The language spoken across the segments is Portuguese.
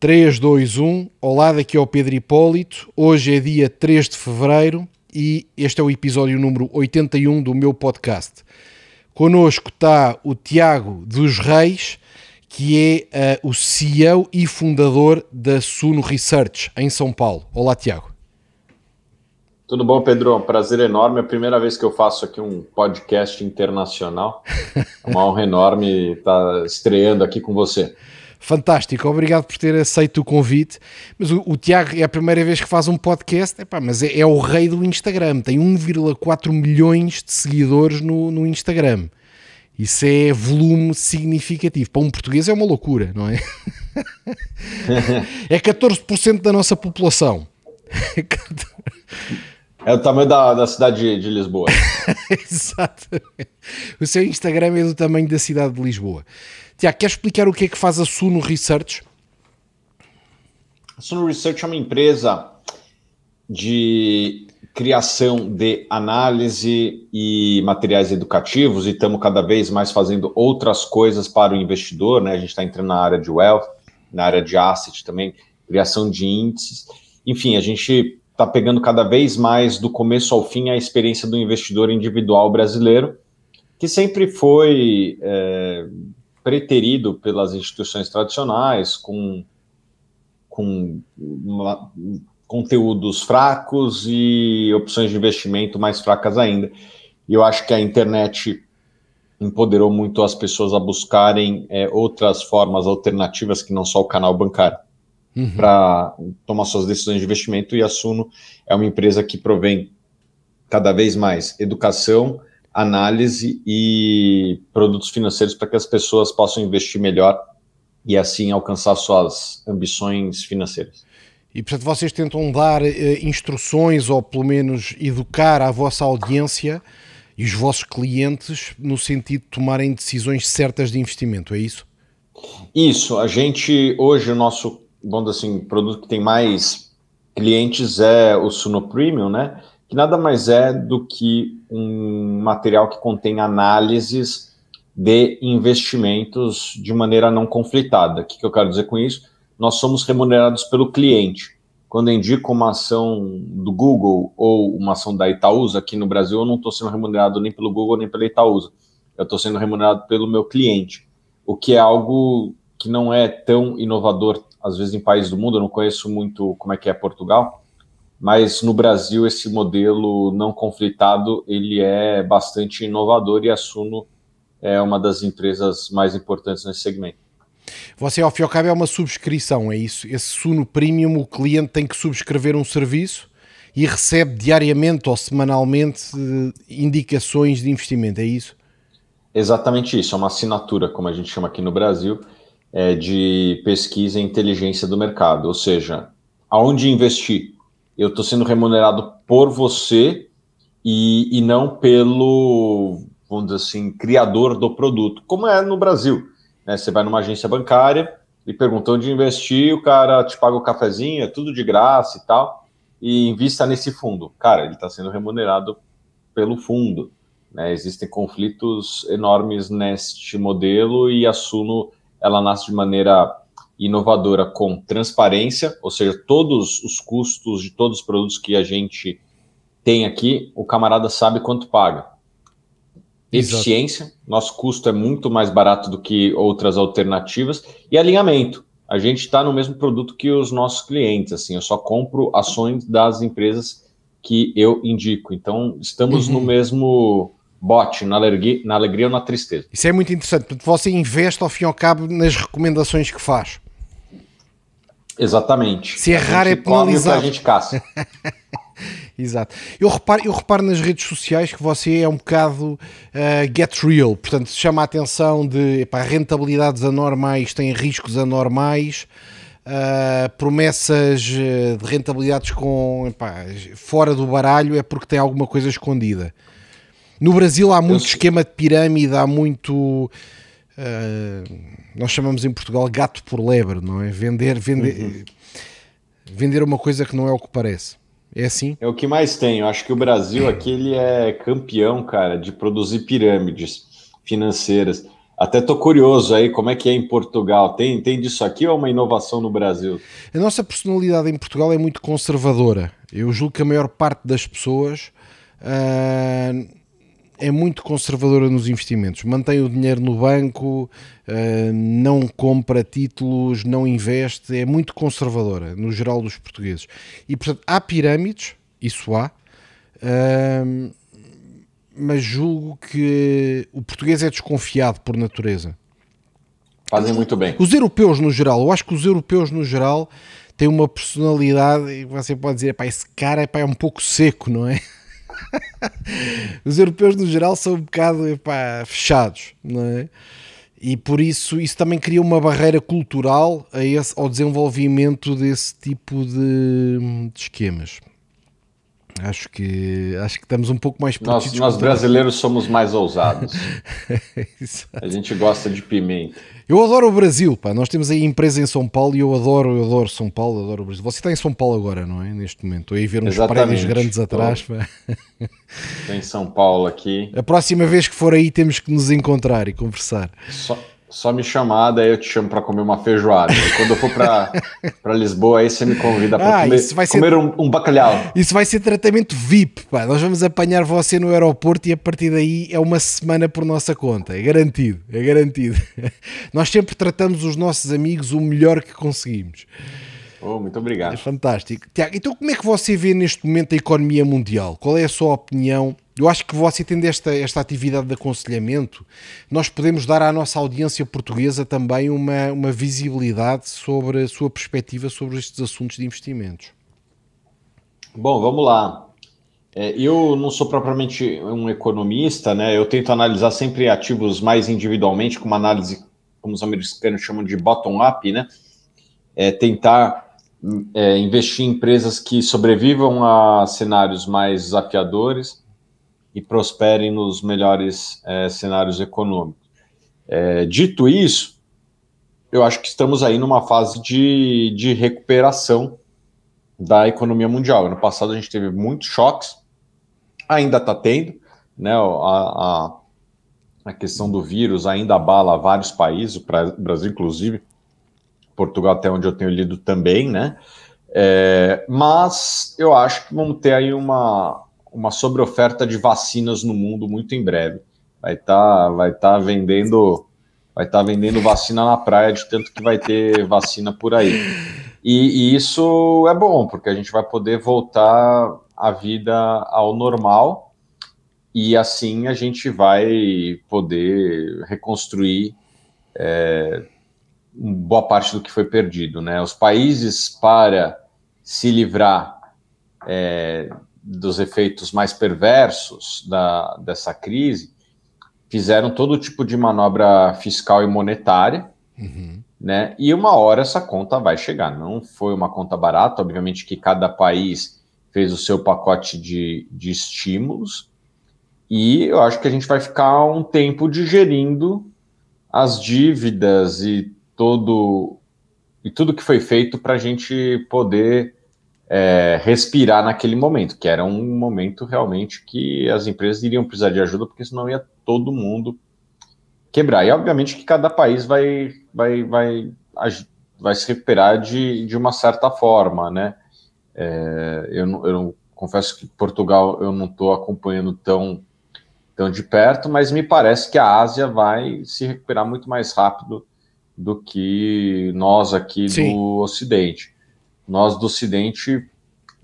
3, 2, 1. Olá, daqui é o Pedro Hipólito. Hoje é dia 3 de fevereiro e este é o episódio número 81 do meu podcast. Connosco está o Tiago dos Reis, que é uh, o CEO e fundador da Suno Research em São Paulo. Olá, Tiago. Tudo bom, Pedro? Um prazer enorme. É a primeira vez que eu faço aqui um podcast internacional. É uma honra enorme estar estreando aqui com você. Fantástico, obrigado por ter aceito o convite. Mas o, o Tiago é a primeira vez que faz um podcast, epá, mas é, é o rei do Instagram, tem 1,4 milhões de seguidores no, no Instagram. Isso é volume significativo. Para um português é uma loucura, não é? é 14% da nossa população. É o tamanho da, da cidade de, de Lisboa. Exato. O seu Instagram é do tamanho da cidade de Lisboa. Tiago, quer explicar o que é que faz a Suno Research? A Suno Research é uma empresa de criação de análise e materiais educativos e estamos cada vez mais fazendo outras coisas para o investidor, né? A gente está entrando na área de wealth, na área de asset também, criação de índices. Enfim, a gente está pegando cada vez mais do começo ao fim a experiência do investidor individual brasileiro, que sempre foi é, preterido pelas instituições tradicionais, com, com uma, conteúdos fracos e opções de investimento mais fracas ainda. E eu acho que a internet empoderou muito as pessoas a buscarem é, outras formas alternativas que não só o canal bancário uhum. para tomar suas decisões de investimento. E a Suno é uma empresa que provém cada vez mais educação, análise e produtos financeiros para que as pessoas possam investir melhor e assim alcançar suas ambições financeiras. E portanto vocês tentam dar eh, instruções ou pelo menos educar a vossa audiência e os vossos clientes no sentido de tomarem decisões certas de investimento, é isso? Isso, a gente hoje o nosso, vamos assim, produto que tem mais clientes é o Suno Premium, né? Que nada mais é do que um material que contém análises de investimentos de maneira não conflitada. O que, eu quero dizer com isso? Nós somos remunerados pelo cliente. Quando eu indico uma ação do Google ou uma ação da Itaúsa, aqui no Brasil eu não estou sendo remunerado nem pelo Google nem pela Itaúsa. Eu estou sendo remunerado pelo meu cliente, o que é algo que não é tão inovador, às vezes, em países do mundo. Eu não conheço muito como é que é Portugal, mas no Brasil esse modelo não conflitado ele é bastante inovador e a Suno é uma das empresas mais importantes nesse segmento. Você, ao fim e ao cabo, é uma subscrição, é isso? Esse Suno Premium, o cliente tem que subscrever um serviço e recebe diariamente ou semanalmente eh, indicações de investimento, é isso? Exatamente isso, é uma assinatura, como a gente chama aqui no Brasil, é de pesquisa e inteligência do mercado, ou seja, aonde investir, eu estou sendo remunerado por você e, e não pelo, vamos dizer assim, criador do produto, como é no Brasil. Né? Você vai numa agência bancária e pergunta onde investir, o cara te paga o cafezinho, é tudo de graça e tal, e invista nesse fundo. Cara, ele está sendo remunerado pelo fundo. Né? Existem conflitos enormes neste modelo e a Suno ela nasce de maneira inovadora com transparência, ou seja, todos os custos de todos os produtos que a gente tem aqui, o camarada sabe quanto paga. Exato. Eficiência, nosso custo é muito mais barato do que outras alternativas, e alinhamento. A gente está no mesmo produto que os nossos clientes, assim, eu só compro ações das empresas que eu indico. Então, estamos uhum. no mesmo bote, na alegria, na alegria ou na tristeza. Isso é muito interessante, você investe ao fim e ao cabo nas recomendações que faz. Exatamente. Se errar é penalizado. A gente caça. Exato. Eu reparo, eu reparo nas redes sociais que você é um bocado uh, get real, portanto, se chama a atenção de epá, rentabilidades anormais têm riscos anormais, uh, promessas eh, de rentabilidades com epá, fora do baralho é porque tem alguma coisa escondida. No Brasil há muito eu... esquema de pirâmide, há muito uh, nós chamamos em Portugal gato por lebre, não é? Vender, vender, uhum. vender uma coisa que não é o que parece. É assim? É o que mais tem. Eu acho que o Brasil aqui ele é campeão, cara, de produzir pirâmides financeiras. Até tô curioso aí, como é que é em Portugal? Tem, tem disso aqui ou é uma inovação no Brasil? A nossa personalidade em Portugal é muito conservadora. Eu julgo que a maior parte das pessoas uh, é muito conservadora nos investimentos. Mantém o dinheiro no banco, uh, não compra títulos, não investe. É muito conservadora, no geral dos portugueses. E, portanto, há pirâmides, isso há. Uh, mas julgo que o português é desconfiado por natureza. Fazem muito bem. Os europeus no geral, eu acho que os europeus no geral têm uma personalidade e você pode dizer, esse cara é um pouco seco, não é? os europeus no geral são um bocado epá, fechados, não é? E por isso isso também cria uma barreira cultural a esse, ao desenvolvimento desse tipo de, de esquemas. Acho que acho que estamos um pouco mais nós, nós brasileiros somos mais ousados. a gente gosta de pimenta. Eu adoro o Brasil, pá. Nós temos aí empresa em São Paulo e eu adoro, eu adoro São Paulo, adoro o Brasil. Você está em São Paulo agora, não é? Neste momento. Estou aí ver uns Exatamente. prédios grandes atrás. Pá. Estou em São Paulo aqui. A próxima vez que for aí temos que nos encontrar e conversar. Só, só me chamar, daí eu te chamo para comer uma feijoada. E quando eu for para Lisboa, aí você me convida para ah, comer, ser... comer um, um, bacalhau. Isso vai ser tratamento VIP, pá. Nós vamos apanhar você no aeroporto e a partir daí é uma semana por nossa conta. É garantido, é garantido. Nós sempre tratamos os nossos amigos o melhor que conseguimos. Oh, muito obrigado. É fantástico. Tiago, então como é que você vê neste momento a economia mundial? Qual é a sua opinião eu acho que você tendo esta, esta atividade de aconselhamento, nós podemos dar à nossa audiência portuguesa também uma, uma visibilidade sobre a sua perspectiva sobre estes assuntos de investimentos. Bom, vamos lá. É, eu não sou propriamente um economista, né? Eu tento analisar sempre ativos mais individualmente, com uma análise, como os americanos chamam de bottom-up, né? É tentar é, investir em empresas que sobrevivam a cenários mais desafiadores e prosperem nos melhores é, cenários econômicos. É, dito isso, eu acho que estamos aí numa fase de, de recuperação da economia mundial. No passado a gente teve muitos choques, ainda está tendo, né? A, a, a, questão do vírus ainda abala vários países, o Brasil inclusive, Portugal até onde eu tenho lido também, né? É, mas eu acho que vamos ter aí uma, uma sobreoferta de vacinas no mundo muito em breve. Vai estar tá, vai tá vendendo vai estar tá vendendo vacina na praia de tanto que vai ter vacina por aí. E, e, isso é bom, porque a gente vai poder voltar a vida ao normal e assim a gente vai poder reconstruir é, boa parte do que foi perdido. Né? Os países, para se livrar é, dos efeitos mais perversos da, dessa crise, fizeram todo tipo de manobra fiscal e monetária, uhum. né? E uma hora essa conta vai chegar. Não foi uma conta barata, obviamente que cada país fez o seu pacote de, de estímulos, e eu acho que a gente vai ficar um tempo digerindo as dívidas e todo e tudo que foi feito para a gente poder é, respirar naquele momento, que era um momento realmente que as empresas iriam precisar de ajuda, porque senão ia todo mundo quebrar. E obviamente que cada país vai, vai, vai, vai se recuperar de, de uma certa forma, né? É, eu, eu não, confesso que Portugal eu não estou acompanhando tão, tão de perto, mas me parece que a Ásia vai se recuperar muito mais rápido do que nós aqui Sim. do Ocidente. Nós do Ocidente,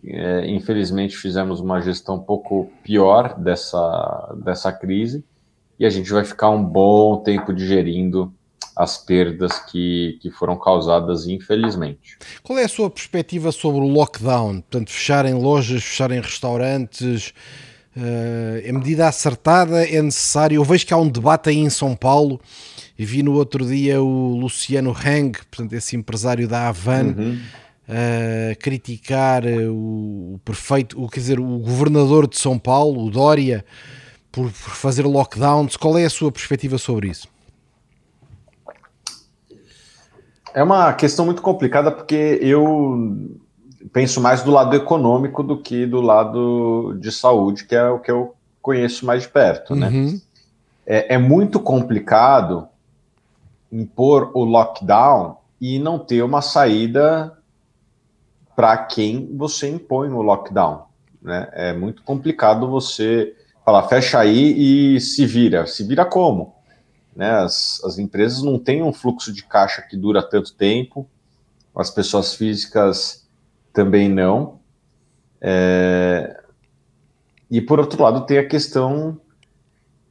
é, infelizmente, fizemos uma gestão um pouco pior dessa, dessa crise e a gente vai ficar um bom tempo digerindo as perdas que, que foram causadas, infelizmente. Qual é a sua perspectiva sobre o lockdown? Portanto, fecharem lojas, fecharem restaurantes, uh, é medida acertada? É necessário? Eu vejo que há um debate aí em São Paulo e vi no outro dia o Luciano Hang, portanto, esse empresário da Havan, uhum a criticar o prefeito, o, quer dizer, o governador de São Paulo, o Dória, por, por fazer lockdowns. Qual é a sua perspectiva sobre isso? É uma questão muito complicada porque eu penso mais do lado econômico do que do lado de saúde, que é o que eu conheço mais de perto, né? uhum. né? É, é muito complicado impor o lockdown e não ter uma saída para quem você impõe o lockdown. Né? É muito complicado você falar, fecha aí e se vira. Se vira como? Né? As, as empresas não têm um fluxo de caixa que dura tanto tempo, as pessoas físicas também não. É... E por outro lado, tem a questão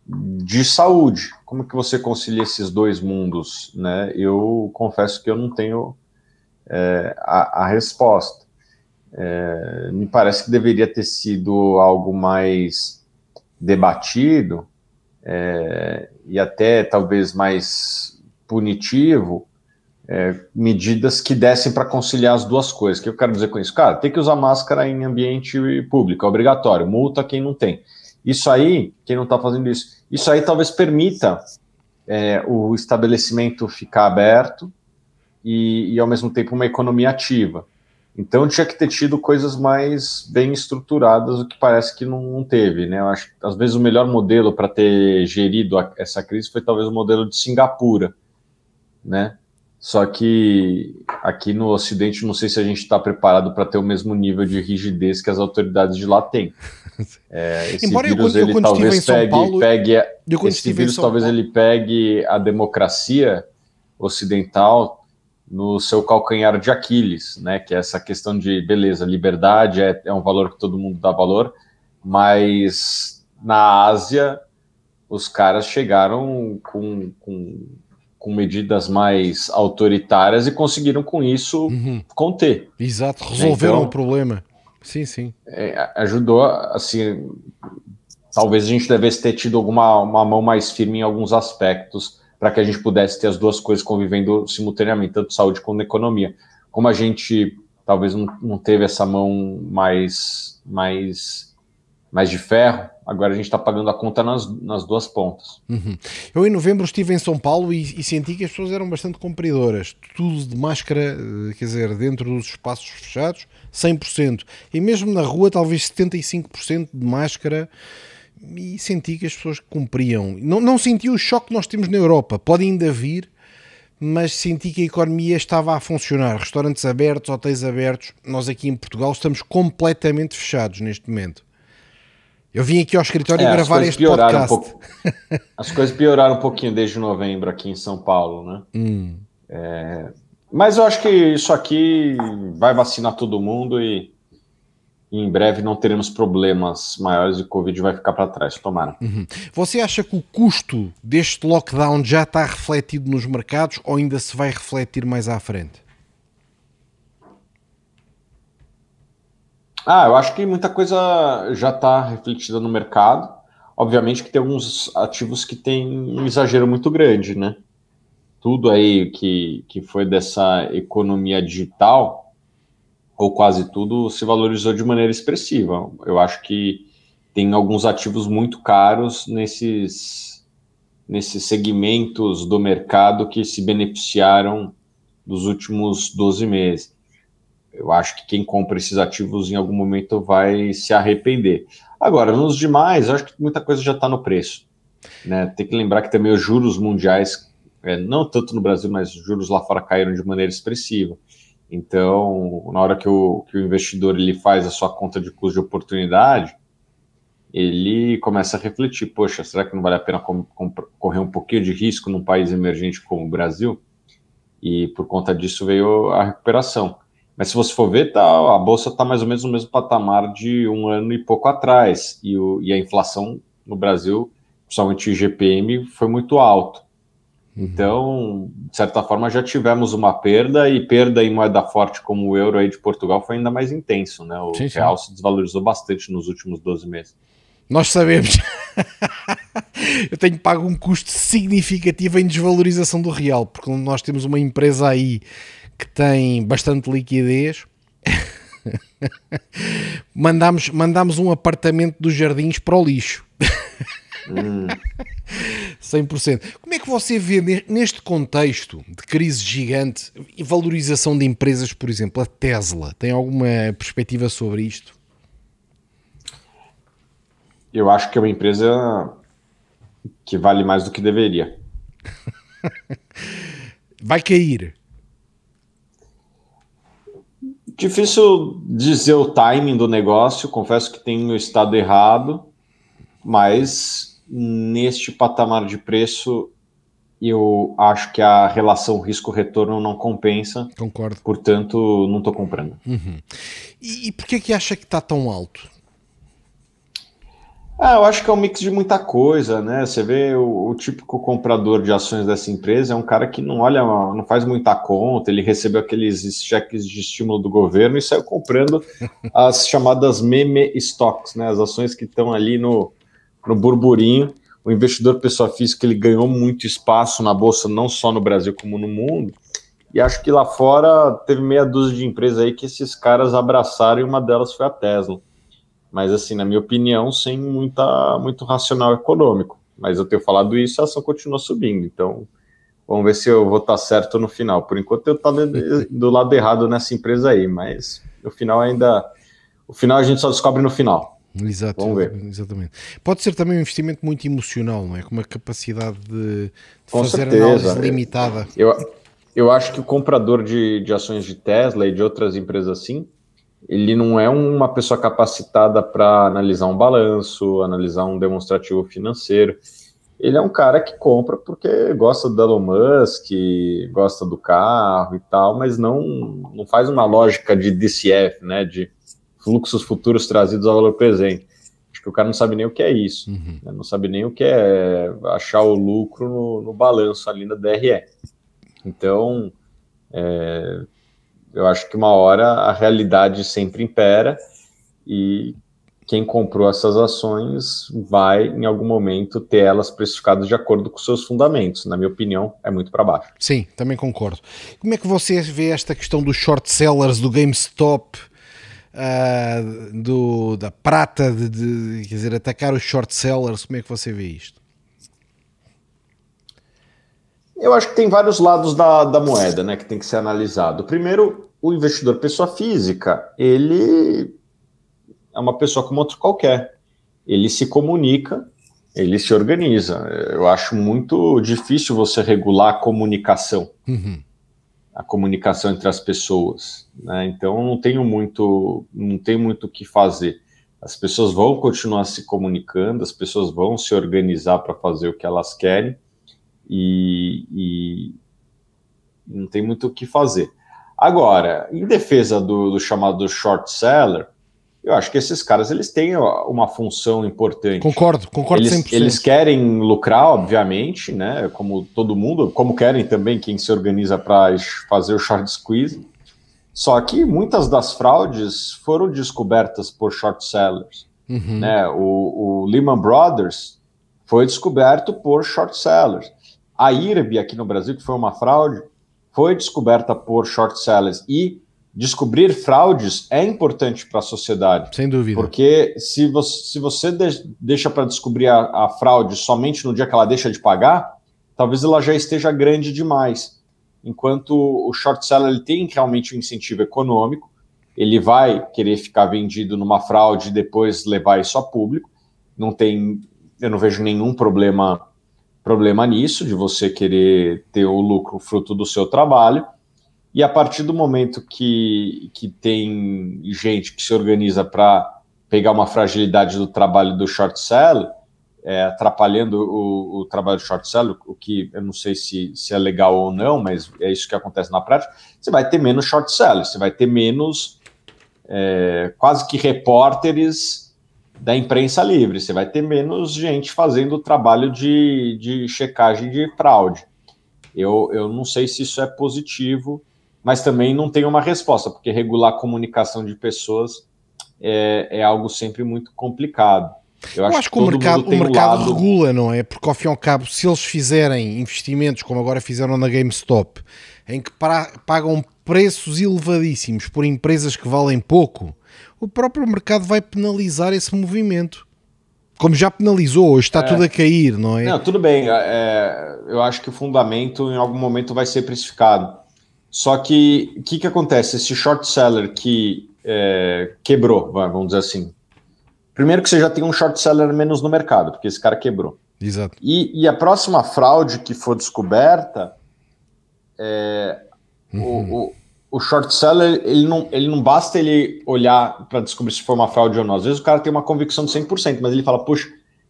de saúde. Como que você concilia esses dois mundos? Né? Eu confesso que eu não tenho é, a, a, resposta. É, me parece que deveria ter sido algo mais debatido é, e até talvez mais punitivo, é, medidas que dessem para conciliar as duas coisas. O que eu quero dizer com isso? Cara, tem que usar máscara em ambiente público, é obrigatório, multa quem não tem. Isso aí, quem não está fazendo isso, isso aí talvez permita é, o estabelecimento ficar aberto e, e, ao mesmo tempo, uma economia ativa. Então, tinha que ter tido coisas mais bem estruturadas, o que parece que não, não teve. Né? Eu acho que, às vezes, o melhor modelo para ter gerido a, essa crise foi talvez o modelo de Singapura. Né? Só que aqui no Ocidente, não sei se a gente está preparado para ter o mesmo nível de rigidez que as autoridades de lá têm. É, esse Embora vírus, eu, eu, ele talvez pegue, Paulo, pegue esse vírus talvez Paulo. ele pegue a democracia ocidental no seu calcanhar de Aquiles, né? Que é essa questão de beleza, liberdade é, é um valor que todo mundo dá valor, mas na Ásia os caras chegaram com, com com medidas mais autoritárias e conseguiram com isso uhum. conter. Exato, resolveram então, o problema. Sim, sim. É, ajudou, assim, talvez a gente devesse ter tido alguma uma mão mais firme em alguns aspectos para que a gente pudesse ter as duas coisas convivendo simultaneamente, tanto saúde quanto economia. Como a gente talvez não, não teve essa mão mais, mais, mais de ferro, Agora a gente está pagando a conta nas, nas duas pontas. Uhum. Eu em novembro estive em São Paulo e, e, senti que as pessoas eram bastante compridoras. Tudo de máscara, eh, quer dizer, dentro dos espaços fechados, 100%. E mesmo na rua, talvez 75% de máscara. E senti que as pessoas cumpriam. Não, não senti o choque que nós temos na Europa. Pode ainda vir, mas senti que a economia estava a funcionar. Restaurantes abertos, hotéis abertos. Nós aqui em Portugal estamos completamente fechados neste momento. Eu vim aqui ao escritório é, gravar este podcast. Um pouco, as coisas pioraram um pouquinho desde novembro aqui em São Paulo, né? Hum. É, mas eu acho que isso aqui vai vacinar todo mundo e, e em breve não teremos problemas maiores e o Covid vai ficar para trás, tomara. Uhum. Você acha que o custo deste lockdown já está refletido nos mercados ou ainda se vai refletir mais à frente? Ah, eu acho que muita coisa já está refletida no mercado. Obviamente que tem alguns ativos que têm um exagero muito grande, né? Tudo aí que, que foi dessa economia digital, ou quase tudo, se valorizou de maneira expressiva. Eu acho que tem alguns ativos muito caros nesses, nesses segmentos do mercado que se beneficiaram dos últimos 12 meses eu acho que quem compra esses ativos em algum momento vai se arrepender. Agora, nos demais, acho que muita coisa já está no preço. Né? Tem que lembrar que também os juros mundiais, é, não tanto no Brasil, mas os juros lá fora caíram de maneira expressiva. Então, na hora que o, que o investidor ele faz a sua conta de custo de oportunidade, ele começa a refletir: poxa, será que não vale a pena correr um pouquinho de risco num país emergente como o Brasil? E por conta disso veio a recuperação. Mas se você for ver, tá, a bolsa está mais ou menos no mesmo patamar de um ano e pouco atrás. E, o, e a inflação no Brasil, principalmente o IGPM, foi muito alto. Uhum. Então, de certa forma, já tivemos uma perda, e perda em moeda forte como o euro aí de Portugal foi ainda mais intenso. Né? O sim, sim. real se desvalorizou bastante nos últimos 12 meses. Nós sabemos. Eu tenho pago um custo significativo em desvalorização do real, porque nós temos uma empresa aí que tem bastante liquidez, mandámos, mandámos um apartamento dos jardins para o lixo. Hum. 100%. Como é que você vê neste contexto de crise gigante e valorização de empresas, por exemplo, a Tesla? Tem alguma perspectiva sobre isto? Eu acho que é uma empresa que vale mais do que deveria. Vai cair. Difícil dizer o timing do negócio, confesso que tenho estado errado, mas neste patamar de preço eu acho que a relação risco-retorno não compensa. Concordo. Portanto, não estou comprando. Uhum. E, e por que que acha que está tão alto? Ah, eu acho que é um mix de muita coisa, né? Você vê o, o, típico comprador de ações dessa empresa é um cara que não olha, não faz muita conta, ele recebeu aqueles cheques de estímulo do governo e saiu comprando as chamadas meme stocks, né? As ações que estão ali no, no burburinho. O investidor pessoa física ele ganhou muito espaço na bolsa, não só no Brasil como no mundo. E acho que lá fora teve meia dúzia de empresas aí que esses caras abraçaram e uma delas foi a Tesla mas assim, na minha opinião, sem muita, muito racional econômico. Mas eu tenho falado isso, a ação continua subindo. Então, vamos ver se eu vou estar certo no final. Por enquanto, eu estou do lado errado nessa empresa aí, mas no final ainda. O final a gente só descobre no final. Exato, Vamos ver. Exatamente. Pode ser também um investimento muito emocional, não é? Com uma capacidade de, de fazer certeza. análise limitada. Eu, eu acho que o comprador de, de ações de Tesla e de outras empresas assim, ele não é uma pessoa capacitada para analisar um balanço, analisar um demonstrativo financeiro. Ele é um cara que compra porque gosta do Elon Musk, gosta do carro e tal, mas não, não faz uma lógica de DCF, né, de fluxos futuros trazidos ao valor presente. Acho que o cara não sabe nem o que é isso, uhum. né, não sabe nem o que é achar o lucro no, no balanço ali na DRE. Então, é, eu acho que uma hora a realidade sempre impera e quem comprou essas ações vai, em algum momento, ter elas precificadas de acordo com seus fundamentos. Na minha opinião, é muito para baixo. Sim, também concordo. Como é que você vê esta questão dos short sellers, do GameStop, uh, do, da prata, de, de, quer dizer, atacar os short sellers? Como é que você vê isto? Eu acho que tem vários lados da, da moeda, né, que tem que ser analisado. Primeiro, o investidor pessoa física, ele é uma pessoa como outro qualquer. Ele se comunica, ele se organiza. Eu acho muito difícil você regular a comunicação, uhum. a comunicação entre as pessoas. Né? Então, não tenho muito, não tem muito o que fazer. As pessoas vão continuar se comunicando, as pessoas vão se organizar para fazer o que elas querem e, e não tem muito o que fazer. Agora, em defesa do, do, chamado short seller, eu acho que esses caras eles têm uma função importante. Concordo, concordo eles, 100%. Eles querem lucrar, obviamente, né? Como todo mundo, como querem também quem se organiza para fazer o short squeeze. Só que muitas das fraudes foram descobertas por short sellers. Uhum. Né? O, o Lehman Brothers foi descoberto por short sellers. A IRB aqui no Brasil, que foi uma fraude, foi descoberta por short sellers. E descobrir fraudes é importante para a sociedade. Sem dúvida. Porque se você, se você deixa para descobrir a, a, fraude somente no dia que ela deixa de pagar, talvez ela já esteja grande demais. Enquanto o short seller ele tem realmente um incentivo econômico, ele vai querer ficar vendido numa fraude e depois levar isso a público. Não tem, eu não vejo nenhum problema problema nisso, de você querer ter o lucro fruto do seu trabalho. E a partir do momento que, que tem gente que se organiza para pegar uma fragilidade do trabalho do short seller, é, atrapalhando o, o, trabalho do short seller, o que eu não sei se, se é legal ou não, mas é isso que acontece na prática, você vai ter menos short sellers, você vai ter menos é, quase que repórteres da imprensa livre, você vai ter menos gente fazendo o trabalho de, de checagem de fraude. Eu, eu não sei se isso é positivo, mas também não tem uma resposta, porque regular a comunicação de pessoas é, é algo sempre muito complicado. Eu, eu acho, acho, que, o mercado, o mercado lado... regula, não é? Porque ao fim e ao cabo, se eles fizerem investimentos como agora fizeram na GameStop, em que pagam preços elevadíssimos por empresas que valem pouco, o próprio mercado vai penalizar esse movimento. Como já penalizou, hoje está é. tudo a cair, não é? Não, tudo bem. É, eu acho que o fundamento em algum momento vai ser precificado. Só que o que, que acontece? Esse short seller que é, quebrou, vamos dizer assim. Primeiro que você já tem um short seller menos no mercado, porque esse cara quebrou. Exato. E, e a próxima fraude que for descoberta, é, uhum. o, o, o, short seller, ele não, ele não basta ele olhar para descobrir se foi uma fraude ou não. Às vezes o cara tem uma convicção de 100%, mas ele fala, puxa,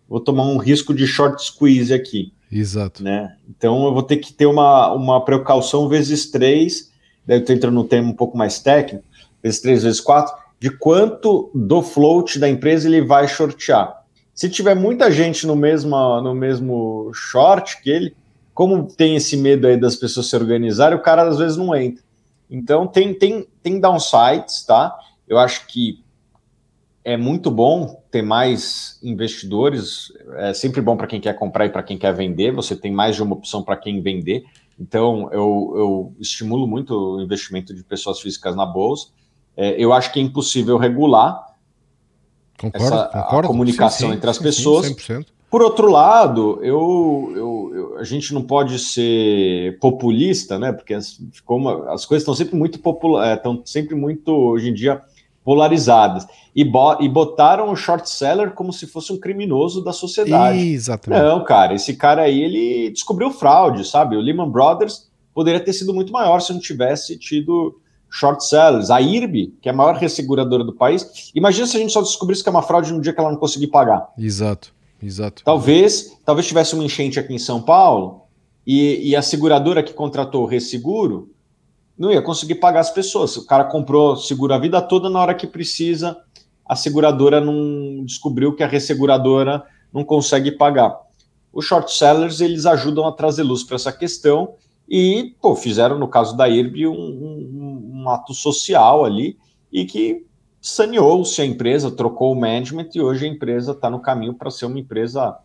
vou tomar um risco de short squeeze aqui. Exato. Né? Então eu vou ter que ter uma, uma precaução vezes três, daí eu estou entrando no tema um pouco mais técnico, vezes três, vezes quatro, de quanto do float da empresa ele vai shortear. Se tiver muita gente no mesmo, no mesmo short que ele, como tem esse medo aí das pessoas se organizarem, o cara às vezes não entra. Então tem, tem, tem downsides, tá? Eu acho que é muito bom ter mais investidores, é sempre bom para quem quer comprar e para quem quer vender, você tem mais de uma opção para quem vender. Então, eu, eu, estimulo muito o investimento de pessoas físicas na bolsa. É, eu acho que é impossível regular concordo, essa, concordo. a comunicação sim, sim, entre as pessoas. Sim, Por outro lado, eu, eu, eu, a gente não pode ser populista, né? Porque as, como as coisas estão sempre muito popular, é, estão sempre muito hoje em dia polarizadas. E, bo e botaram o short seller como se fosse um criminoso da sociedade. Exatamente. Não, cara, esse cara aí, ele descobriu fraude, sabe? O Lehman Brothers poderia ter sido muito maior se não tivesse tido short sellers. A IRB, que é a maior resseguradora do país, imagina se a gente só descobrisse que é uma fraude no dia que ela não conseguir pagar. Exato, exato. Talvez, talvez tivesse uma enchente aqui em São Paulo e, e a seguradora que contratou o resseguro não ia conseguir pagar as pessoas. O cara comprou seguro a vida toda, na hora que precisa, a seguradora não descobriu que a resseguradora não consegue pagar. Os short sellers eles ajudam a trazer luz para essa questão e pô, fizeram, no caso da IRB, um, um, um ato social ali e que saneou-se a empresa, trocou o management e hoje a empresa está no caminho para ser uma empresa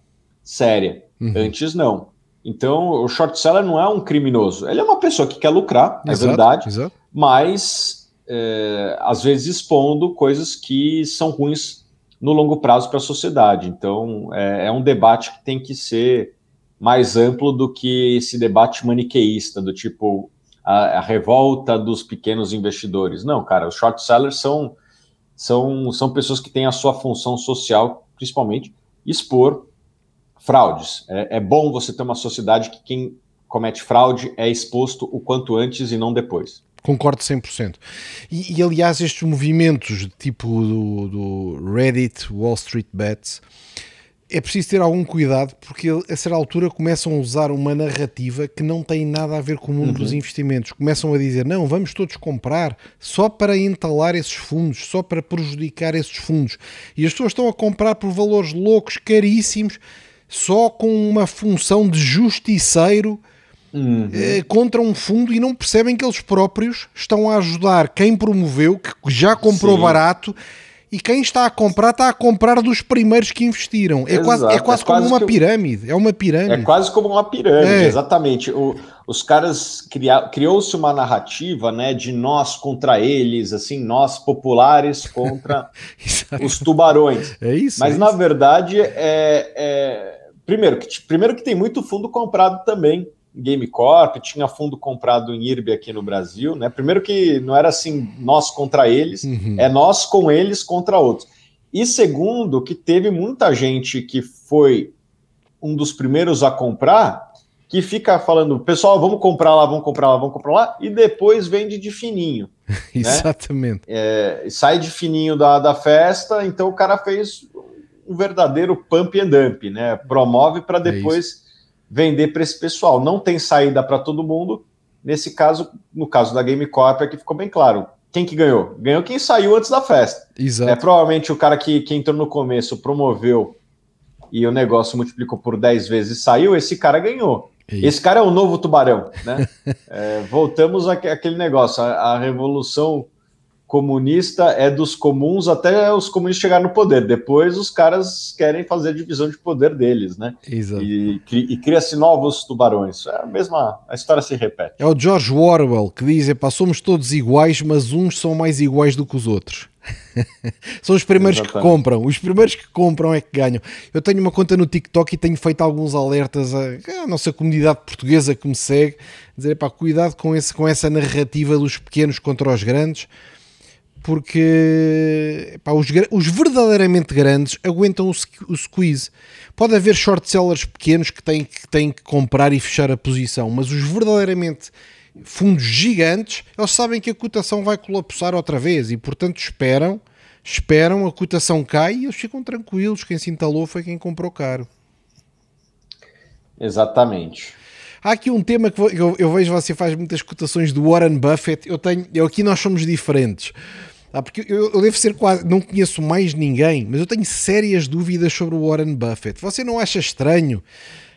séria. Uhum. Antes não. Então, o short seller não é um criminoso. Ele é uma pessoa que quer lucrar, é verdade, exato. mas é, às vezes expondo coisas que são ruins no longo prazo para a sociedade. Então, é, é, um debate que tem que ser mais amplo do que esse debate maniqueísta, do tipo a, a revolta dos pequenos investidores. Não, cara, os short sellers são, são, são pessoas que têm a sua função social, principalmente, expor fraudes. É, é bom você ter uma sociedade que quem comete fraude é exposto o quanto antes e não depois. Concordo 100%. E, e aliás, estes movimentos tipo do, do, Reddit, Wall Street Bets, é preciso ter algum cuidado porque a certa altura começam a usar uma narrativa que não tem nada a ver com o mundo uhum. dos investimentos. Começam a dizer, não, vamos todos comprar só para entalar esses fundos, só para prejudicar esses fundos. E as pessoas estão a comprar por valores loucos, caríssimos, só com uma função de justiceiro uhum. eh, contra um fundo e não percebem que eles próprios estão a ajudar quem promoveu, que já comprou Sim. barato e quem está a comprar está a comprar dos primeiros que investiram. É quase, é quase, é como uma pirâmide. É uma pirâmide. É quase como uma pirâmide, é. exatamente. O, os caras criou-se uma narrativa, né, de nós contra eles, assim, nós populares contra os tubarões. É isso. Mas é na isso. verdade é, é Primeiro que, primeiro que tem muito fundo comprado também. Game Corp, tinha fundo comprado em IRB aqui no Brasil, né? Primeiro que não era assim, nós contra eles, uhum. é nós com eles contra outros. E segundo, que teve muita gente que foi um dos primeiros a comprar, que fica falando, pessoal, vamos comprar lá, vamos comprar lá, vamos comprar lá, e depois vende de fininho. Né? Exatamente. É, sai de fininho da, da festa, então o cara fez um verdadeiro pump and dump, né? Promove para é depois é vender para esse pessoal. Não tem saída para todo mundo. Nesse caso, no caso da Game Corp, aqui ficou bem claro. Quem que ganhou? Ganhou quem saiu antes da festa. Exato. É, provavelmente o cara que, que entrou no começo promoveu e o negócio multiplicou por 10 vezes e saiu, esse cara ganhou. Isso. Esse cara é o novo tubarão, né? é, voltamos àquele negócio, a, a revolução comunista é dos comuns até os comunistas chegarem no poder. Depois os caras querem fazer a divisão de poder deles, né? Exato. E, e cria-se novos tubarões. É a mesma, a história se repete. É o George Orwell que diz: é somos todos iguais, mas uns são mais iguais do que os outros. são os primeiros Exatamente. que compram, os primeiros que compram é que ganham. Eu tenho uma conta no TikTok e tenho feito alguns alertas à, nossa comunidade portuguesa que me segue, dizer, pá, cuidado com, esse, com essa narrativa dos pequenos contra os grandes porque pá, os, os, verdadeiramente grandes aguentam o, o, squeeze. Pode haver short sellers pequenos que têm, que têm que comprar e fechar a posição, mas os verdadeiramente fundos gigantes, eles sabem que a cotação vai colapsar outra vez e, portanto, esperam, esperam, a cotação cai e eles ficam tranquilos. Quem se entalou foi quem comprou caro. Exatamente. Há aqui um tema que eu, eu vejo você faz muitas cotações do Warren Buffett. Eu tenho, eu, aqui nós somos diferentes. Ah, porque eu, eu devo ser quase, não conheço mais ninguém, mas eu tenho sérias dúvidas sobre o Warren Buffett. Você não acha estranho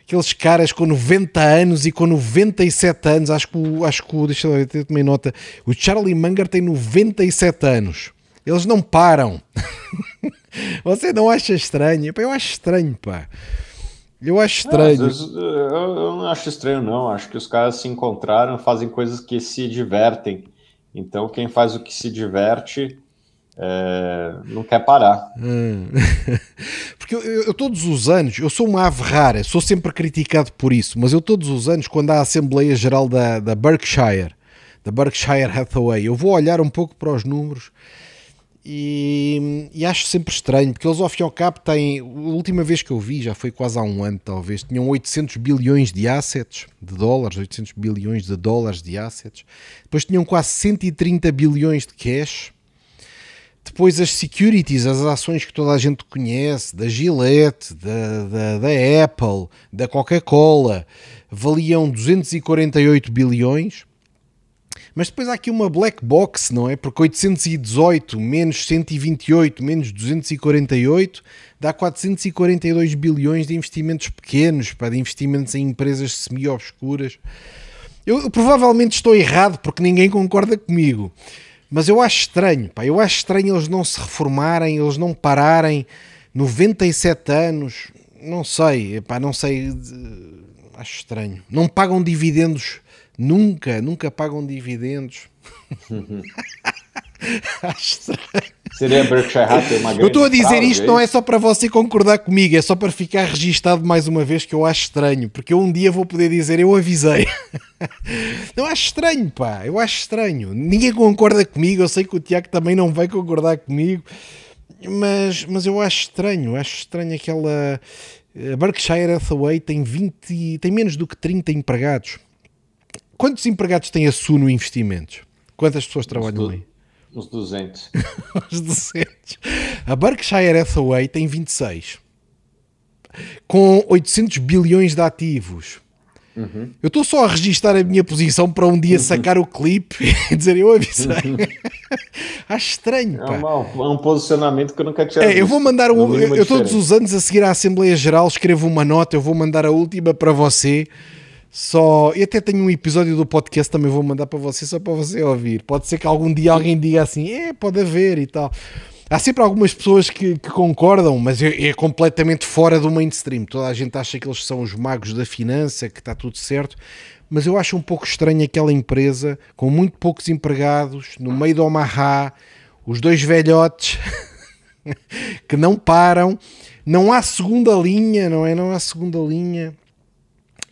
aqueles caras com 90 anos e com 97 anos? Acho que, acho que deixa eu eu tomei nota. O Charlie Munger tem 97 anos. Eles não param. Você não acha estranho? Eu acho estranho, pá. Eu acho estranho. Não, vezes, eu, eu não acho estranho, não. Acho que os caras se encontraram, fazem coisas que se divertem. Então, quem faz o que se diverte é, não quer parar. Hum. Porque eu, eu, todos os anos, eu sou uma ave rara, sou sempre criticado por isso, mas eu todos os anos, quando há a Assembleia Geral da, da Berkshire, da Berkshire Hathaway, eu vou olhar um pouco para os números e, e, acho sempre estranho, porque eles ao fim e ao cabo têm, a última vez que eu vi, já foi quase há um ano talvez, tinham 800 bilhões de assets, de dólares, 800 bilhões de dólares de assets, depois tinham quase 130 bilhões de cash, depois as securities, as ações que toda a gente conhece, da Gillette, da, da, da Apple, da Coca-Cola, valiam 248 bilhões, mas depois há aqui uma black box, não é? Porque 818 menos 128 menos 248 dá 442 bilhões de investimentos pequenos, para de investimentos em empresas semi-obscuras. Eu, eu, provavelmente estou errado porque ninguém concorda comigo, mas eu acho estranho, pá, eu acho estranho eles não se reformarem, eles não pararem 97 anos, não sei, pá, não sei, acho estranho. Não pagam dividendos Nunca, nunca pagam dividendos. Seria Berkshire Hathaway uma Eu estou a dizer fraude, isto é não é só para você concordar comigo, é só para ficar registado mais uma vez que eu acho estranho, porque eu um dia vou poder dizer eu avisei. eu acho estranho, pá, eu acho estranho. Ninguém concorda comigo, eu sei que o Tiago também não vai concordar comigo, mas, mas eu acho estranho, acho estranho aquela. A Berkshire Hathaway tem 20, tem menos do que 30 empregados. Quantos empregados tem a Suno Investimentos? Quantas pessoas trabalham aí? Uns 200. Uns 200. A Berkshire Hathaway tem 26. Com 800 bilhões de ativos. Uhum. Eu estou só a registar a minha posição para um dia uhum. sacar o clipe e dizer eu avisei. Uhum. Acho estranho. É, uma, é, um posicionamento que eu nunca tinha. É, eu vou mandar um. Eu, eu todos os anos a seguir à Assembleia Geral escrevo uma nota. Eu vou mandar a última para você só. E até tenho um episódio do podcast também vou mandar para você, só para você ouvir. Pode ser que algum dia alguém diga assim, é, pode haver e tal. Há sempre algumas pessoas que, que concordam, mas é, é, completamente fora do mainstream. Toda a gente acha que eles são os magos da finança, que está tudo certo. Mas eu acho um pouco estranho aquela empresa com muito poucos empregados, no meio do Omaha, os dois velhotes que não param. Não há segunda linha, não é? Não há segunda linha.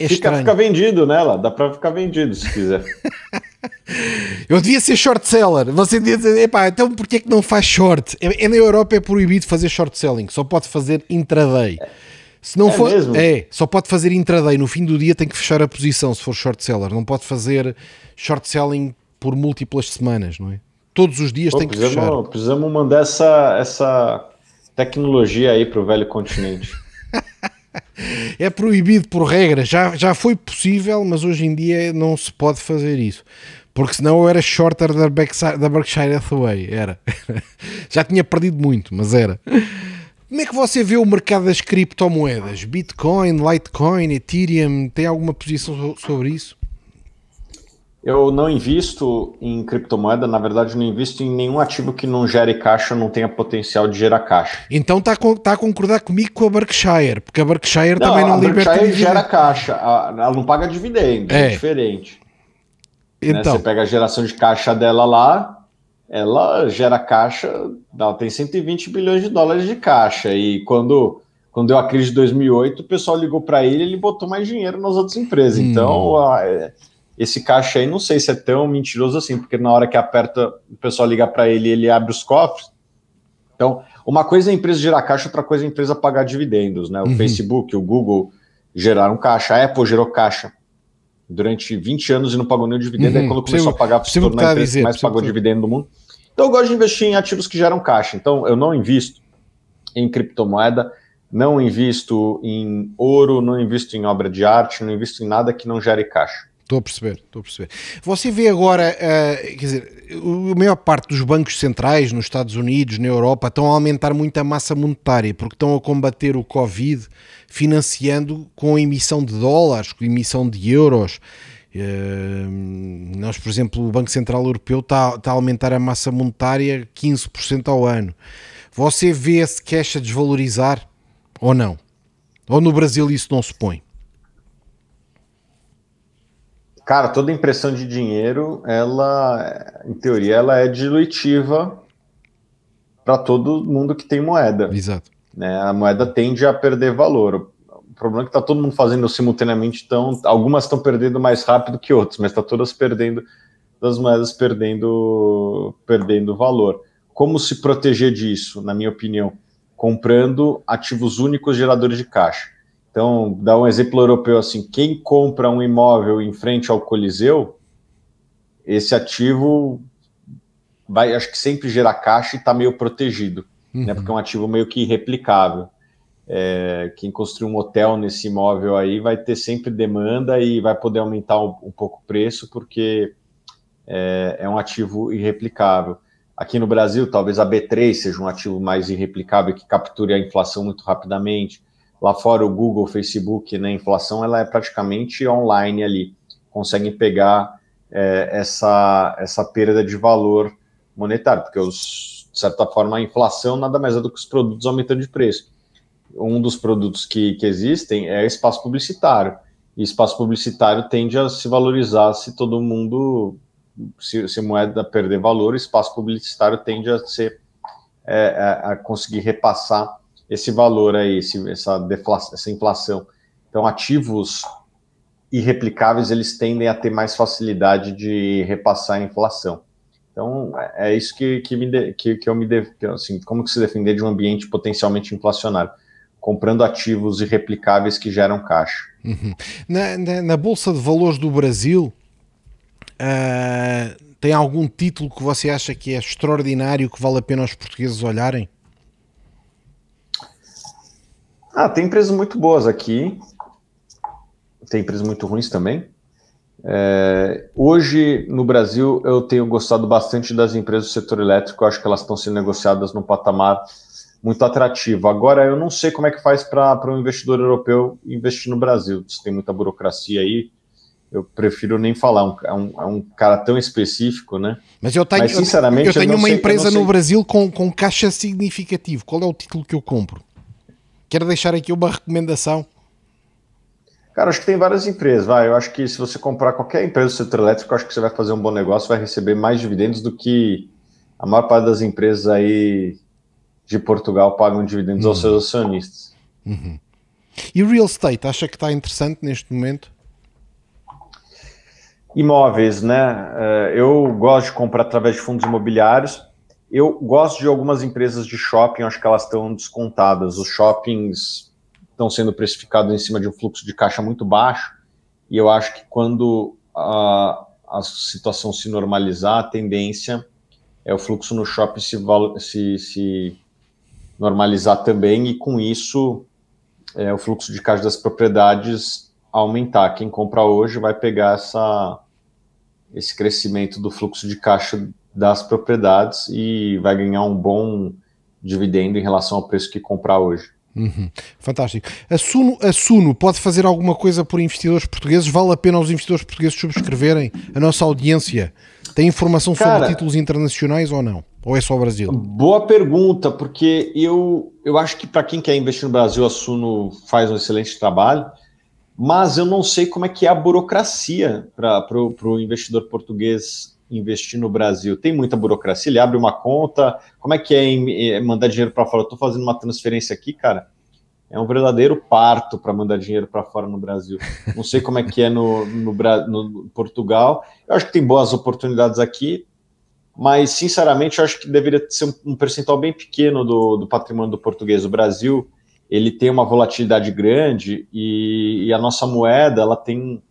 É fica, fica vendido nela, dá para ficar vendido se quiser. Eu devia ser short seller. Você devia dizer, epá, então porquê que não faz short? É, é, na Europa é proibido fazer short selling, só pode fazer intraday. Se não é for, mesmo? é, só pode fazer intraday. No fim do dia tem que fechar a posição se for short seller. Não pode fazer short selling por múltiplas semanas, não é? Todos os dias Pô, tem que fechar. Precisamos mandar essa, essa tecnologia aí para o velho continente. É proibido por regra. Já, já foi possível, mas hoje em dia não se pode fazer isso. Porque senão eu era shorter da, da Berkshire Hathaway. Era. já tinha perdido muito, mas era. Como é que você vê o mercado das criptomoedas? Bitcoin, Litecoin, Ethereum? Tem alguma posição sobre isso? Eu não invisto em criptomoeda, na verdade, não invisto em nenhum ativo que não gere caixa, não tenha potencial de gerar caixa. Então está tá a concordar comigo com a Berkshire, porque a Berkshire não, também não a liberta. A Berkshire gera caixa, ela não paga dividendo, é, é diferente. Né, então. Né? Você pega a geração de caixa dela lá, ela gera caixa, ela tem 120 bilhões de dólares de caixa, e quando quando deu a crise de 2008, o pessoal ligou para ele e ele botou mais dinheiro nas outras empresas. Hum. Então, esse caixa aí não sei se é tão mentiroso assim, porque na hora que aperta, o pessoal liga para ele ele abre os cofres. Então, uma coisa é a empresa gerar caixa, outra coisa é a empresa pagar dividendos, né? O uhum. Facebook, o Google geraram caixa, a Apple gerou caixa. durante 20 anos e não pagou nenhum dividendo. Uhum, aí quando começou a pagar, se tornou a empresa que mais pagou dividendo no mundo. Então eu gosto de investir em ativos que geram caixa. Então eu não invisto em criptomoeda, não invisto em ouro, não invisto em obra de arte, não invisto em nada que não gere caixa. Estou a perceber, estou a perceber. Você vê agora, uh, quer dizer, a maior parte dos bancos centrais nos Estados Unidos, na Europa, estão a aumentar muito a massa monetária porque estão a combater o Covid financiando com emissão de dólares, com emissão de euros. Uh, nós, por exemplo, o Banco Central Europeu está, está a aumentar a massa monetária 15% ao ano. Você vê esse cash a desvalorizar ou não? Ou no Brasil isso não se põe? Cara, toda impressão de dinheiro, ela, em teoria, ela é dilutiva para todo mundo que tem moeda. Exato. Né? A moeda tende a perder valor. O problema é que está todo mundo fazendo simultaneamente, então algumas estão perdendo mais rápido que outras, mas está todas perdendo, todas as moedas perdendo, perdendo valor. Como se proteger disso, na minha opinião? Comprando ativos únicos geradores de caixa. Então, dá um exemplo europeu assim: quem compra um imóvel em frente ao Coliseu, esse ativo vai, acho que sempre gerar caixa e está meio protegido, né? uhum. né? Porque é um ativo meio que irreplicável. É, quem construir um hotel nesse imóvel aí vai ter sempre demanda e vai poder aumentar um, um pouco o preço, porque é, é um ativo irreplicável. Aqui no Brasil, talvez a B3 seja um ativo mais irreplicável que capture a inflação muito rapidamente. Lá fora, o Google, o Facebook, né, a inflação ela é praticamente online ali. Conseguem pegar é, essa, essa perda de valor monetário, porque, os, de certa forma, a inflação nada mais é do que os produtos aumentando de preço. Um dos produtos que, que existem é espaço publicitário. E espaço publicitário tende a se valorizar se todo mundo, se, se moeda perder valor, espaço publicitário tende a ser é, a conseguir repassar esse valor aí, esse, essa, deflação, essa inflação. Então, ativos irreplicáveis, eles tendem a ter mais facilidade de repassar a inflação. Então, é, é isso que, que, me de, que, que eu me devo, assim, como que se defender de um ambiente potencialmente inflacionário? Comprando ativos irreplicáveis que geram caixa. Uhum. Na, na, na, Bolsa de Valores do Brasil, uh, tem algum título que você acha que é extraordinário, que vale a pena os portugueses olharem? Ah, tem empresas muito boas aqui, tem empresas muito ruins também. É, hoje, no Brasil, eu tenho gostado bastante das empresas do setor elétrico, eu acho que elas estão sendo negociadas num patamar muito atrativo. Agora, eu não sei como é que faz para um investidor europeu investir no Brasil, se tem muita burocracia aí, eu prefiro nem falar, é um, é um cara tão específico, né? Mas eu tenho, Mas, sinceramente, eu tenho eu uma sei, empresa no Brasil com, com caixa significativo, qual é o título que eu compro? Quero deixar aqui uma recomendação. Cara, acho que tem várias empresas, vai. Eu acho que se você comprar qualquer empresa do setor elétrico, acho que você vai fazer um bom negócio, vai receber mais dividendos do que a maior parte das empresas aí de Portugal pagam dividendos uhum. aos seus acionistas. Uhum. E o real estate, acha que está interessante neste momento? Imóveis, né? É, eu gosto de comprar através de fundos imobiliários. Eu gosto de algumas empresas de shopping, acho que elas estão descontadas. Os shoppings estão sendo precificados em cima de um fluxo de caixa muito baixo, e eu acho que quando a, a situação se normalizar, a tendência é o fluxo no shopping se, se, se normalizar também, e com isso é, o fluxo de caixa das propriedades aumentar. Quem compra hoje vai pegar essa, esse crescimento do fluxo de caixa das propriedades e vai ganhar um bom dividendo em relação ao preço que comprar hoje. Uhum. Fantástico. A Suno, a Suno pode fazer alguma coisa por investidores portugueses? Vale a pena os investidores portugueses subscreverem a nossa audiência? Tem informação Cara, sobre títulos internacionais ou não? Ou é só o Brasil? Boa pergunta, porque eu, eu acho que para quem quer investir no Brasil, a Suno faz um excelente trabalho, mas eu não sei como é que é a burocracia para o investidor português investir no Brasil? Tem muita burocracia? Ele abre uma conta? Como é que é, é mandar dinheiro para fora? Estou fazendo uma transferência aqui, cara. É um verdadeiro parto para mandar dinheiro para fora no Brasil. Não sei como é que é no, no, no, Portugal. Eu acho que tem boas oportunidades aqui, mas sinceramente eu acho que deveria ser um, um percentual bem pequeno do, do patrimônio do português. O Brasil ele tem uma volatilidade grande e, e a nossa moeda ela tem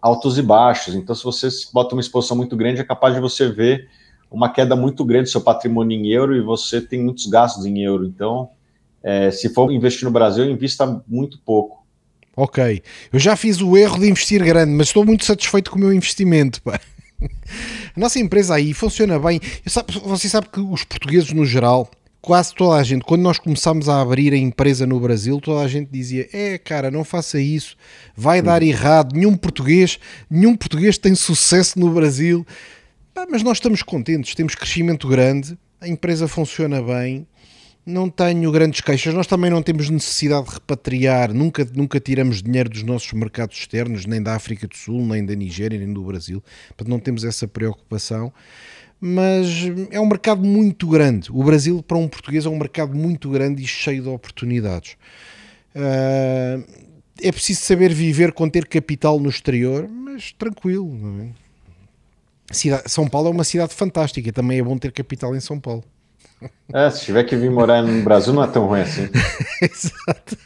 altos e baixos. Então, se você bota uma exposição muito grande, é capaz de você ver uma queda muito grande do seu patrimônio em euro e você tem muitos gastos em euro. Então, é, se for investir no Brasil, invista muito pouco. Ok. Eu já fiz o erro de investir grande, mas estou muito satisfeito com o meu investimento. Pá. A nossa empresa aí funciona bem. Sabe, você sabe que os portugueses, no geral, quase toda a gente, quando nós começámos a abrir a empresa no Brasil, toda a gente dizia: É, cara, não faça isso, vai dar errado. Nenhum português, nenhum português tem sucesso no Brasil. mas nós estamos contentes, temos crescimento grande, a empresa funciona bem não tenho grandes queixas. Nós também não temos necessidade de repatriar, nunca, nunca tiramos dinheiro dos nossos mercados externos, nem da África do Sul, nem da Nigéria, nem do Brasil. Portanto, não temos essa preocupação. Mas é um mercado muito grande. O Brasil, para um português, é um mercado muito grande e cheio de oportunidades. Uh, é preciso saber viver com ter capital no exterior, mas tranquilo. É? Cidade, São Paulo é uma cidade fantástica. Também é bom ter capital em São Paulo. É, se tiver que vir morar no Brasil, não é tão ruim assim. Exato.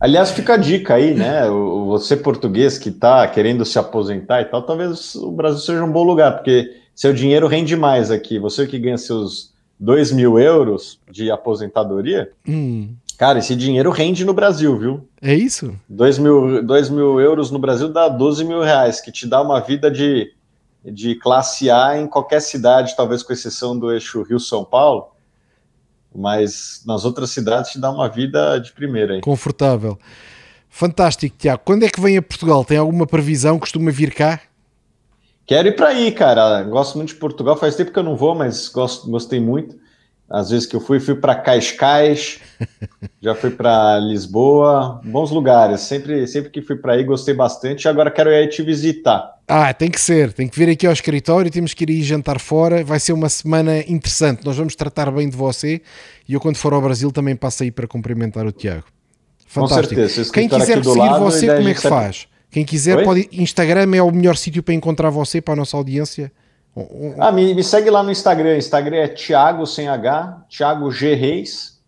Aliás, fica a dica aí, né? Você português que está querendo se aposentar e tal, talvez o Brasil seja um bom lugar, porque seu dinheiro rende mais aqui. Você que ganha seus 2 mil euros de aposentadoria, hum. cara, esse dinheiro rende no Brasil, viu? É isso? 2 mil, 2 mil euros no Brasil dá 12 mil reais, que te dá uma vida de de classe A em qualquer cidade, talvez com exceção do eixo Rio-São Paulo, mas nas outras cidades te dá uma vida de primeira. Aí. Confortável. Fantástico, Tiago. Quando é que vem a Portugal? Tem alguma previsão? Costuma vir cá? Quero ir para aí, cara. Gosto muito de Portugal. Faz tempo que eu não vou, mas gosto, gostei muito. Às vezes que eu fui, fui para Cascais, já fui para Lisboa, bons lugares. Sempre, sempre que fui para aí, gostei bastante. Agora quero ir aí te visitar. Ah, tem que ser, tem que vir aqui ao escritório, temos que ir jantar fora. Vai ser uma semana interessante. Nós vamos tratar bem de você e eu, quando for ao Brasil, também passo aí para cumprimentar o Tiago. Fantástico. Com certeza. Quem quiser seguir lado, você, como é que faz? Quem quiser, pode. Instagram é o melhor sítio para encontrar você, para a nossa audiência. Ah, me, me segue lá no Instagram. Instagram é Thiago sem H, Thiago G Reis,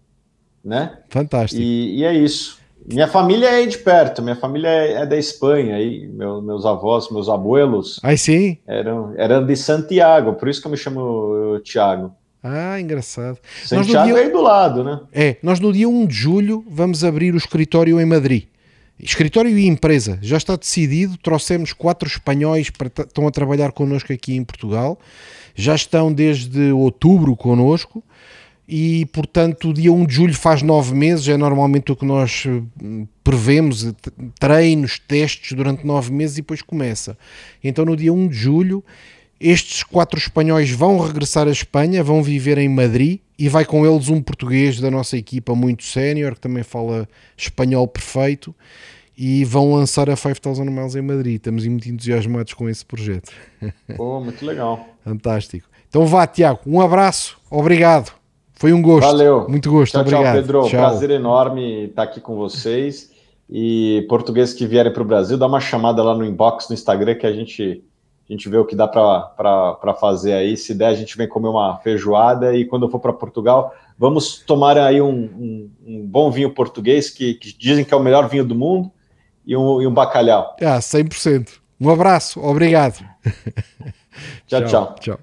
né? Fantástico. E, e é isso. Minha família é de perto, minha família é, é da Espanha, aí, meu, meus avós, meus abuelos. Aí sim. Eram, eram de Santiago, por isso que eu me chamo Tiago. Ah, engraçado. Santiago dia... é aí do lado, né? É, nós no dia 1 de julho vamos abrir o escritório em Madrid. Escritório e empresa, já está decidido. Trouxemos quatro espanhóis para estão a trabalhar connosco aqui em Portugal. Já estão desde outubro connosco e portanto o dia 1 de julho faz nove meses, é normalmente o que nós eh, prevemos, eh, treinos, testes durante nove meses e depois começa. Então no dia 1 de julho estes quatro espanhóis vão regressar à Espanha, vão viver em Madrid e vai com eles um português da nossa equipa muito sénior, que também fala espanhol perfeito e vão lançar a 5000 Miles em Madrid. Estamos muito entusiasmados com esse projeto. Pô, muito legal. Fantástico. Então vá, Tiago, um abraço, obrigado. Foi um gosto. Valeu. Muito gosto. Tchau, Obrigado. tchau, Pedro. Tchau. Prazer enorme estar aqui com vocês. E portugueses que vierem para o Brasil, dá uma chamada lá no inbox no Instagram que a gente, a gente vê o que dá para fazer aí. Se der, a gente vem comer uma feijoada. E quando eu for para Portugal, vamos tomar aí um, um, um bom vinho português, que, que, dizem que é o melhor vinho do mundo, e um, e um bacalhau. Ah, 100%. Um abraço. Obrigado. tchau. tchau. tchau.